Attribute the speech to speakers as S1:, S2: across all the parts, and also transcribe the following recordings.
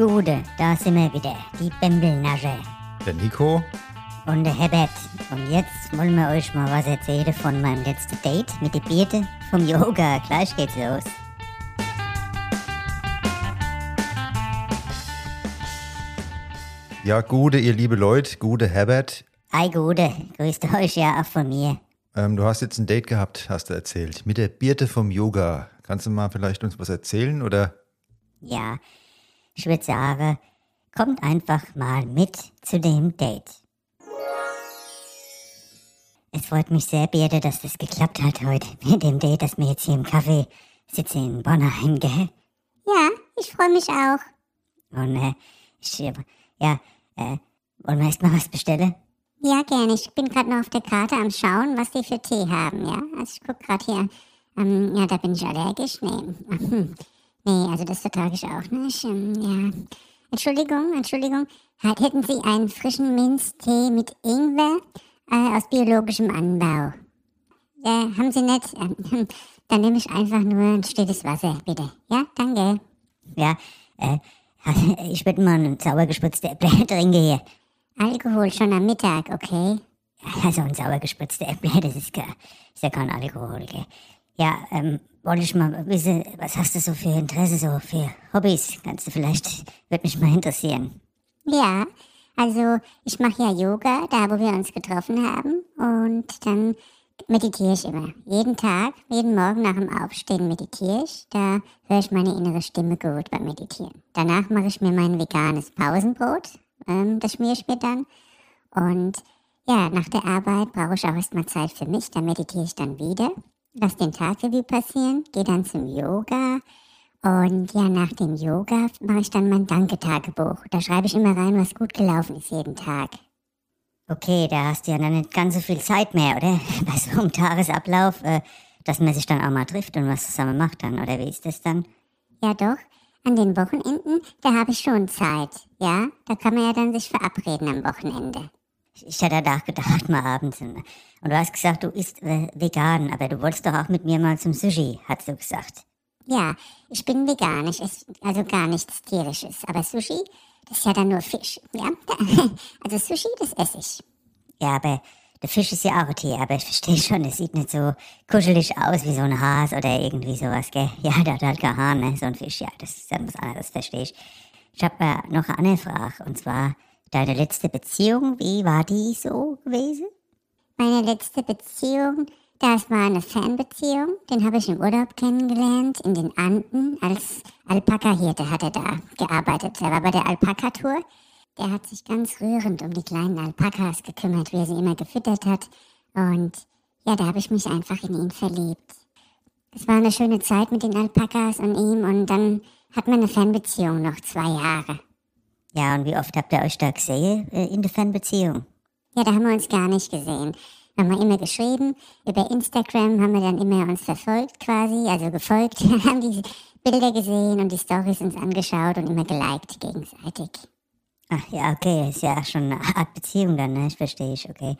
S1: Gude, da sind wir wieder, die Bembelnasche.
S2: Der Nico?
S1: Und der Herbert. Und jetzt wollen wir euch mal was erzählen von meinem letzten Date mit der Birte vom Yoga. Gleich geht's los.
S2: Ja, Gude, ihr liebe Leute, Gude Herbert.
S1: Ei Gude, grüßt euch ja auch von mir.
S2: Ähm, du hast jetzt ein Date gehabt, hast du erzählt, mit der Birte vom Yoga. Kannst du mal vielleicht uns was erzählen oder?
S1: Ja, ich würde sagen, kommt einfach mal mit zu dem Date. Es freut mich sehr, Birte, dass das geklappt hat heute mit dem Date, dass wir jetzt hier im Café sitzen in Bonneheim, gell?
S3: Ja, ich freue mich auch.
S1: Und äh, ich, ja, äh, wollen wir erst mal was bestellen?
S3: Ja, gerne. Ich bin gerade noch auf der Karte am Schauen, was die für Tee haben, ja. Also ich gucke gerade hier. Ähm, ja, da bin ich allergisch. Nee. Nee, also das vertrage ich auch nicht. Ähm, ja. Entschuldigung, Entschuldigung. Hätten Sie einen frischen Minztee mit Ingwer äh, aus biologischem Anbau? Ja, haben Sie nicht? Ähm, dann nehme ich einfach nur ein stilles Wasser, bitte. Ja, danke.
S1: Ja, äh, ich würde mal einen sauergespritzte Äpfel trinken hier.
S3: Alkohol schon am Mittag, okay?
S1: Ja, so ein sauergespritzte Äpfel, das ist, gar, ist ja kein Alkohol, gell? Ja, ähm, wollte ich mal wissen, was hast du so für Interesse, so für Hobbys? Kannst du vielleicht, würde mich mal interessieren.
S3: Ja, also ich mache ja Yoga, da wo wir uns getroffen haben. Und dann meditiere ich immer. Jeden Tag, jeden Morgen nach dem Aufstehen meditiere ich. Da höre ich meine innere Stimme gut beim Meditieren. Danach mache ich mir mein veganes Pausenbrot. Ähm, das schmiere ich mir dann. Und ja, nach der Arbeit brauche ich auch erstmal Zeit für mich. Da meditiere ich dann wieder lass den Tagreview passieren, gehe dann zum Yoga und ja, nach dem Yoga mache ich dann mein Danke-Tagebuch. Da schreibe ich immer rein, was gut gelaufen ist jeden Tag.
S1: Okay, da hast du ja dann nicht ganz so viel Zeit mehr, oder? Bei so einem Tagesablauf, äh, dass man sich dann auch mal trifft und was zusammen macht dann, oder wie ist das dann?
S3: Ja doch, an den Wochenenden, da habe ich schon Zeit, ja? Da kann man ja dann sich verabreden am Wochenende.
S1: Ich hätte nachgedacht mal abends. Und du hast gesagt, du isst äh, vegan, aber du wolltest doch auch mit mir mal zum Sushi, hast du gesagt.
S3: Ja, ich bin vegan, ich esse also gar nichts tierisches. Aber Sushi, das ist ja dann nur Fisch, ja? Also Sushi, das esse ich.
S1: Ja, aber der Fisch ist ja auch ein Tier, aber ich verstehe schon, das sieht nicht so kuschelig aus wie so ein Has oder irgendwie sowas, gell? Ja, der hat halt kein Haar, ne? So ein Fisch, ja, das ist dann was anderes, verstehe ich. Ich habe äh, noch eine Frage, und zwar, Deine letzte Beziehung, wie war die so gewesen?
S3: Meine letzte Beziehung, das war eine Fernbeziehung. Den habe ich im Urlaub kennengelernt, in den Anden. Als Alpaka-Hirte hat er da gearbeitet. Er war bei der Alpaka-Tour. Der hat sich ganz rührend um die kleinen Alpakas gekümmert, wie er sie immer gefüttert hat. Und ja, da habe ich mich einfach in ihn verliebt. Es war eine schöne Zeit mit den Alpakas und ihm und dann hat man eine Fernbeziehung noch zwei Jahre.
S1: Ja, und wie oft habt ihr euch da gesehen äh, in der Fernbeziehung?
S3: Ja, da haben wir uns gar nicht gesehen. Haben wir immer geschrieben. Über Instagram haben wir dann immer uns verfolgt quasi, also gefolgt, haben die Bilder gesehen und die Stories uns angeschaut und immer geliked gegenseitig.
S1: Ach ja, okay, ist ja schon eine Art Beziehung dann, ne? Ich verstehe ich, okay.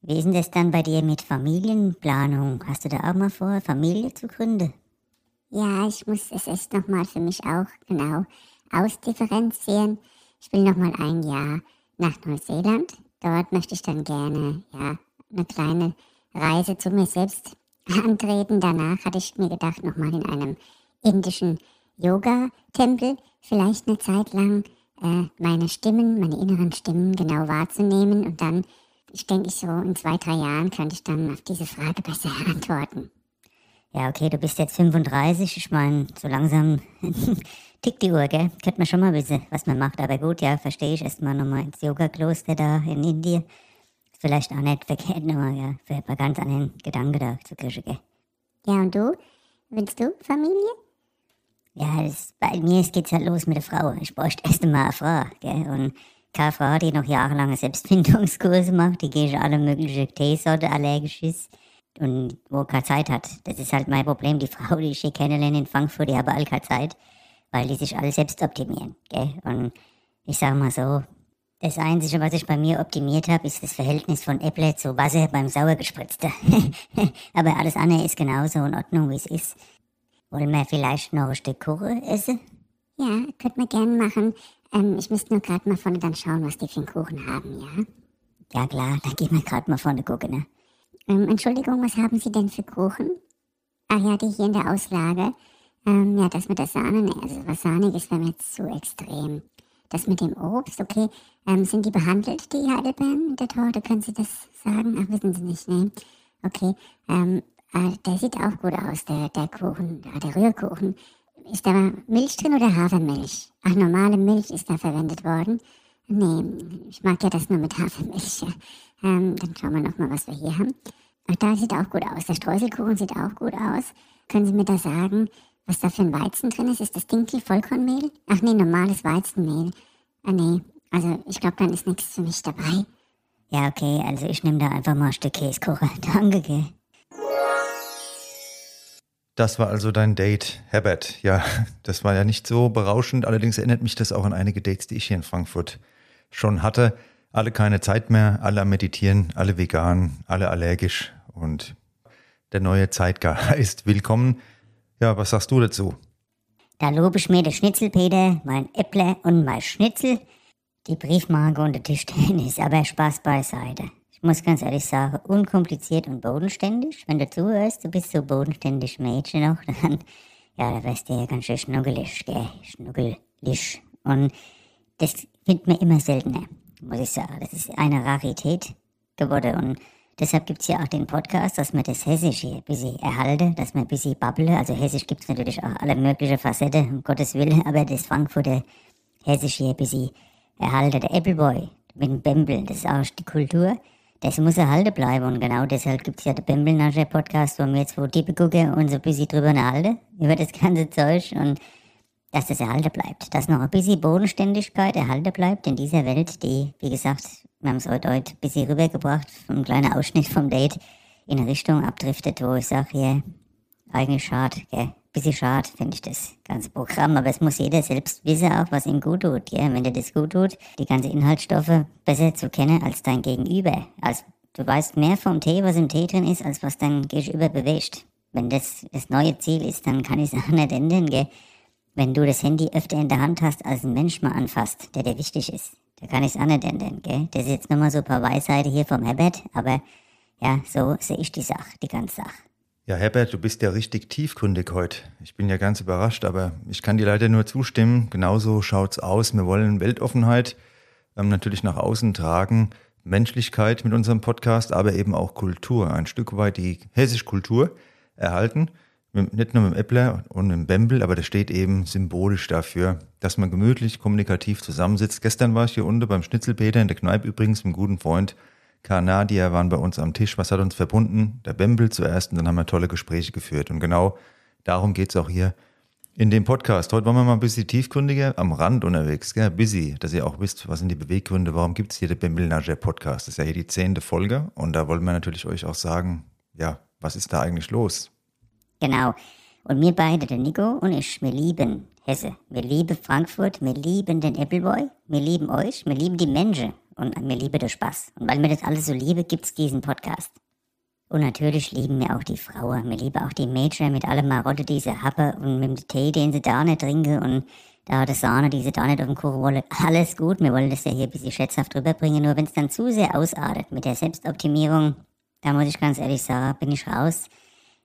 S1: Wie ist denn das dann bei dir mit Familienplanung? Hast du da auch mal vor, Familie zu gründen?
S3: Ja, ich muss es erst nochmal für mich auch genau ausdifferenzieren. Ich will noch mal ein Jahr nach Neuseeland. Dort möchte ich dann gerne ja eine kleine Reise zu mir selbst antreten. Danach hatte ich mir gedacht, noch mal in einem indischen Yoga-Tempel vielleicht eine Zeit lang äh, meine Stimmen, meine inneren Stimmen genau wahrzunehmen und dann, ich denke, ich so in zwei, drei Jahren könnte ich dann auf diese Frage besser antworten.
S1: Ja, okay, du bist jetzt 35. Ich meine, so langsam tickt die Uhr, gell? Könnte man schon mal wissen, was man macht. Aber gut, ja, verstehe ich. Erstmal nochmal ins Yoga-Kloster da in Indien. Ist vielleicht auch nicht verkehrt, nochmal, ja, für ein paar ganz anderen Gedanken da zu kriegen, gell?
S3: Ja, und du? Willst du Familie?
S1: Ja, das, bei mir geht's halt los mit der Frau. Ich bräuchte erst einmal eine Frau, gell? Und keine Frau, die noch jahrelange Selbstfindungskurse macht, die gegen alle möglichen Teesorte allergisch ist und wo keine Zeit hat. Das ist halt mein Problem. Die Frau, die ich hier kennenlerne in Frankfurt, die haben alle keine Zeit weil die sich alle selbst optimieren. Gell? Und ich sage mal so, das Einzige, was ich bei mir optimiert habe, ist das Verhältnis von Äpple zu Wasser beim Sauergespritzter. Aber alles andere ist genauso in Ordnung, wie es ist. Wollen wir vielleicht noch ein Stück Kuchen essen?
S3: Ja, könnte man gerne machen. Ähm, ich müsste nur gerade mal vorne dann schauen, was die für einen Kuchen haben, ja?
S1: Ja klar, da gehen wir gerade mal vorne gucken, ne?
S3: Ähm, Entschuldigung, was haben Sie denn für Kuchen? Ach ja, die hier in der Auslage. Ähm, ja, das mit der Sahne, ne, also was Sahniges wäre mir jetzt zu extrem. Das mit dem Obst, okay. Ähm, sind die behandelt, die Heidelbeeren mit der Torte? Können Sie das sagen? Ach, wissen Sie nicht, ne? Okay. Ähm, äh, der sieht auch gut aus, der, der Kuchen, äh, der Rührkuchen. Ist da Milch drin oder Hafermilch? Ach, normale Milch ist da verwendet worden. Nee, ich mag ja das nur mit Hafermilch. Ähm, dann schauen wir nochmal, was wir hier haben. Ach, da sieht auch gut aus. Der Streuselkuchen sieht auch gut aus. Können Sie mir da sagen, was da für ein Weizen drin ist? Ist das Dinkel Vollkornmehl? Ach nee, normales Weizenmehl. Ah nee, also ich glaube, dann ist nichts für mich dabei.
S1: Ja, okay, also ich nehme da einfach mal ein Stück Käsekuchen. Danke, gell.
S2: Das war also dein Date, Herbert. Ja, das war ja nicht so berauschend. Allerdings erinnert mich das auch an einige Dates, die ich hier in Frankfurt schon hatte. Alle keine Zeit mehr, alle am Meditieren, alle vegan, alle allergisch und der neue Zeitgeist willkommen. Ja, was sagst du dazu?
S1: Da lobe ich mir den Schnitzelpeter, mein Äpple und mein Schnitzel. Die Briefmarke und der Tischtennis, aber Spaß beiseite. Ich muss ganz ehrlich sagen, unkompliziert und bodenständig. Wenn du zuhörst, du bist so bodenständig Mädchen noch, dann, ja, da wärst du ja ganz schön schnuggelig, gell? Schnuggelig. Und das findet man immer seltener, muss ich sagen. Das ist eine Rarität geworden und deshalb gibt's ja auch den Podcast, dass man das Hessisch hier ein bisschen erhalte, dass man ein bisschen babble. Also Hessisch gibt's natürlich auch alle möglichen Facetten, um Gottes Willen, aber das Frankfurter Hessisch hier ein bisschen erhalte. Der Appleboy mit dem Bembel, das ist auch die Kultur. Das muss erhalten bleiben und genau deshalb gibt's ja den Bembelnascher Podcast, wo wir jetzt wo die gucken und so ein bisschen drüber nachhalten über das ganze Zeug und dass das erhalten bleibt. Dass noch ein bisschen Bodenständigkeit erhalten bleibt in dieser Welt, die, wie gesagt, wir haben es heute, ein bisschen rübergebracht, ein kleiner Ausschnitt vom Date in eine Richtung abdriftet, wo ich sage, hier, eigentlich schade, gell. Bisschen schade finde ich das ganze Programm, aber es muss jeder selbst wissen auch, was ihm gut tut, gell. Wenn dir das gut tut, die ganzen Inhaltsstoffe besser zu kennen als dein Gegenüber. Als du weißt mehr vom Tee, was im Tee drin ist, als was dein Gegenüber bewegt. Wenn das das neue Ziel ist, dann kann ich es auch nicht ändern, gell. Wenn du das Handy öfter in der Hand hast, als ein Mensch mal anfasst, der dir wichtig ist, da kann ich es auch nicht ändern, gell. Das ist jetzt nochmal so ein paar Weisheiten hier vom Herbert, aber ja, so sehe ich die Sache, die ganze Sache.
S2: Ja, Herbert, du bist ja richtig tiefgründig heute. Ich bin ja ganz überrascht, aber ich kann dir leider nur zustimmen. Genauso schaut's aus. Wir wollen Weltoffenheit ähm, natürlich nach außen tragen, Menschlichkeit mit unserem Podcast, aber eben auch Kultur, ein Stück weit die hessische Kultur erhalten. Nicht nur mit dem Äppler und mit dem Bembel, aber das steht eben symbolisch dafür, dass man gemütlich, kommunikativ zusammensitzt. Gestern war ich hier unten beim Schnitzelpeter in der Kneipe übrigens mit einem guten Freund. Kanadier waren bei uns am Tisch. Was hat uns verbunden? Der Bembel zuerst und dann haben wir tolle Gespräche geführt. Und genau darum geht's auch hier in dem Podcast. Heute wollen wir mal ein bisschen tiefgründiger am Rand unterwegs, gell? busy, dass ihr auch wisst, was sind die Beweggründe, warum gibt's hier den Bembel Nager Podcast. Das ist ja hier die zehnte Folge und da wollen wir natürlich euch auch sagen, ja, was ist da eigentlich los?
S1: Genau. Und wir beide, der Nico und ich, wir lieben Hesse. Wir lieben Frankfurt, wir lieben den Appleboy, wir lieben euch, wir lieben die Menschen und wir lieben den Spaß. Und weil mir das alles so liebe, gibt's diesen Podcast. Und natürlich lieben wir auch die Frauen. Wir lieben auch die Mädchen mit allem Marotte, die sie haben und mit dem Tee, den sie da nicht trinken und da die Sahne, die sie da nicht auf den Kuchen wollen. Alles gut, wir wollen das ja hier ein bisschen schätzhaft rüberbringen. Nur wenn es dann zu sehr ausartet mit der Selbstoptimierung, da muss ich ganz ehrlich sagen, bin ich raus.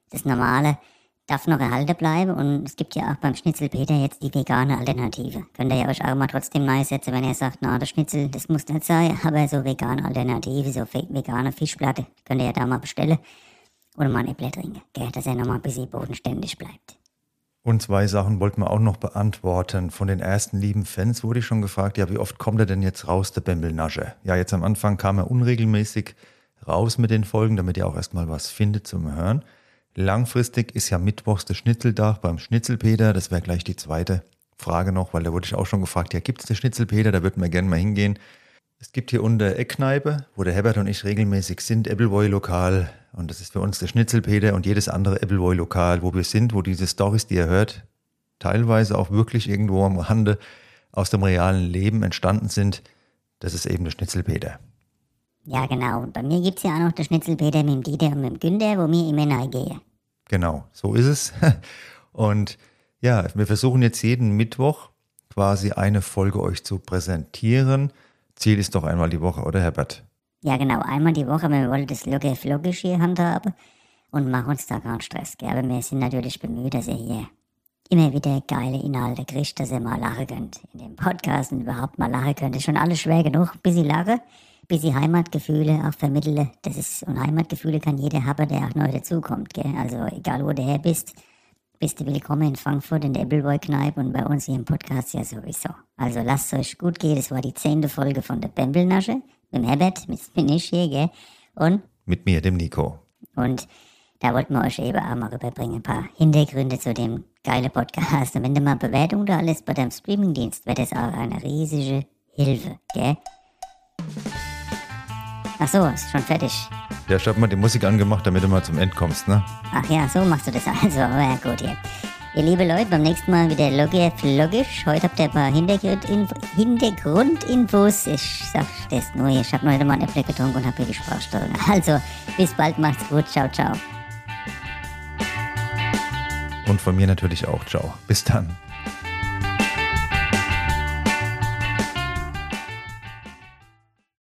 S1: Das Normale darf noch erhalten bleiben und es gibt ja auch beim Schnitzelpeter jetzt die vegane Alternative. Könnt ihr euch auch mal trotzdem neu setzen, wenn ihr sagt, na, das Schnitzel, das muss nicht sein, aber so vegane Alternative, so vegane Fischplatte, könnt ihr ja da mal bestellen oder mal ein Äpfel trinken, gell, dass er noch mal ein bisschen bodenständig bleibt.
S2: Und zwei Sachen wollten wir auch noch beantworten. Von den ersten lieben Fans wurde ich schon gefragt, ja, wie oft kommt er denn jetzt raus, der Bembelnasche? Ja, jetzt am Anfang kam er unregelmäßig raus mit den Folgen, damit ihr auch erstmal was findet zum Hören. Langfristig ist ja mittwochs der Schnitzeldach beim Schnitzelpeter. Das wäre gleich die zweite Frage noch, weil da wurde ich auch schon gefragt, ja, gibt es den Schnitzelpeter? Da würden wir gerne mal hingehen. Es gibt hier unter Eckkneipe, wo der Herbert und ich regelmäßig sind, Appleboy-Lokal. Und das ist für uns der Schnitzelpeter und jedes andere Appleboy-Lokal, wo wir sind, wo diese Stories, die ihr hört, teilweise auch wirklich irgendwo am Rande aus dem realen Leben entstanden sind. Das ist eben der Schnitzelpeter.
S1: Ja, genau. Und bei mir gibt's ja auch noch den Schnitzelpeter mit dem Dieter und mit dem Günther, wo wir immer nahe gehen.
S2: Genau, so ist es. Und ja, wir versuchen jetzt jeden Mittwoch quasi eine Folge euch zu präsentieren. Ziel ist doch einmal die Woche, oder Herbert?
S1: Ja, genau, einmal die Woche. Wir wollen das floggisch hier handhaben und machen uns da keinen Stress. Gell? Aber wir sind natürlich bemüht, dass ihr hier immer wieder geile Inhalte kriegt, dass ihr mal lachen könnt. In dem Podcast und überhaupt mal lachen könnt. Ist schon alles schwer genug, bis ich lache, bis ich Heimatgefühle auch vermittle. Das ist, und Heimatgefühle kann jeder haben, der auch neu dazukommt. Gell? Also egal, wo du her bist, bist du willkommen in Frankfurt in der Appleboy-Kneipe und bei uns hier im Podcast ja sowieso. Also lasst es euch gut gehen. Das war die zehnte Folge von der Bembelnasche. Mit dem Herbert, mit bin ich hier, gell? Und?
S2: Mit mir, dem Nico.
S1: Und da wollten wir euch eben auch mal rüberbringen, ein paar Hintergründe zu dem geilen Podcast. Und wenn du mal Bewertung da alles bei deinem Streamingdienst, wäre das auch eine riesige Hilfe, gell? Ach so, ist schon fertig.
S2: Ja, ich hab mal die Musik angemacht, damit du mal zum End kommst, ne?
S1: Ach ja, so machst du das also. Ja, gut, ja. Ihr liebe Leute, beim nächsten Mal wieder logisch, logisch. Heute habt ihr ein paar Hintergrundinf Hintergrundinfos. Ich sag das nur, ich hab heute mal ein Apple getrunken und hab hier die Sprachsteuerung. Also, bis bald, macht's gut. Ciao, ciao.
S2: Und von mir natürlich auch. Ciao. Bis dann.